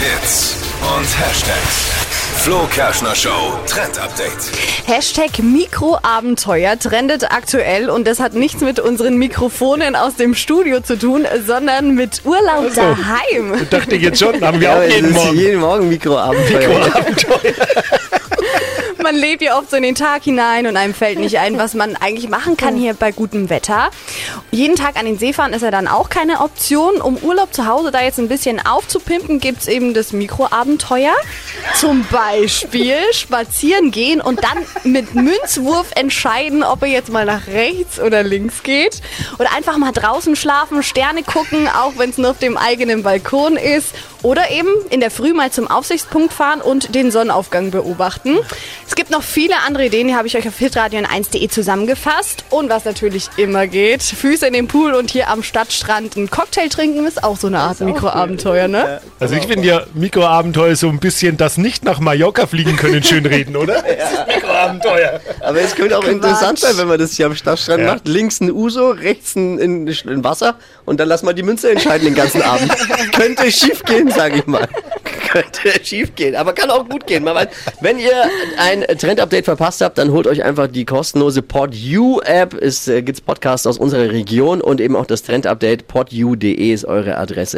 Hits und Hashtags. Flo Kerschner Show Trend Update. Hashtag Mikroabenteuer trendet aktuell und das hat nichts mit unseren Mikrofonen aus dem Studio zu tun, sondern mit Urlaub daheim. Ich dachte jetzt schon, haben wir Ja, auch jeden Morgen. jeden Morgen Mikroabenteuer. Man lebt ja oft so in den Tag hinein und einem fällt nicht ein, was man eigentlich machen kann hier bei gutem Wetter. Jeden Tag an den See fahren ist ja dann auch keine Option. Um Urlaub zu Hause da jetzt ein bisschen aufzupimpen, gibt's eben das Mikroabenteuer. Zum Beispiel spazieren gehen und dann mit Münzwurf entscheiden, ob er jetzt mal nach rechts oder links geht. Oder einfach mal draußen schlafen, Sterne gucken, auch wenn es nur auf dem eigenen Balkon ist. Oder eben in der Früh mal zum Aufsichtspunkt fahren und den Sonnenaufgang beobachten. Es gibt noch viele andere Ideen, die habe ich euch auf hitradio 1.de zusammengefasst. Und was natürlich immer geht, Füße in den Pool und hier am Stadtstrand einen Cocktail trinken ist auch so eine Art Mikroabenteuer, ne? Also ich finde ja Mikroabenteuer so ein bisschen das nicht nach Mallorca fliegen können schönreden, oder? Das ist Mikroabenteuer. Aber es könnte auch interessant sein, wenn man das hier am Stadtstrand Ja. macht. Links ein Uso, rechts ein, ein, ein Wasser und dann lassen wir die Münze entscheiden den ganzen Abend. könnte schief gehen, sage ich mal. Könnte schief gehen, aber kann auch gut gehen. Weiß, wenn ihr ein Trend-Update verpasst habt, dann holt euch einfach die kostenlose PodU-App. Es äh, gibt Podcasts aus unserer Region und eben auch das Trend-Update podu.de ist eure Adresse.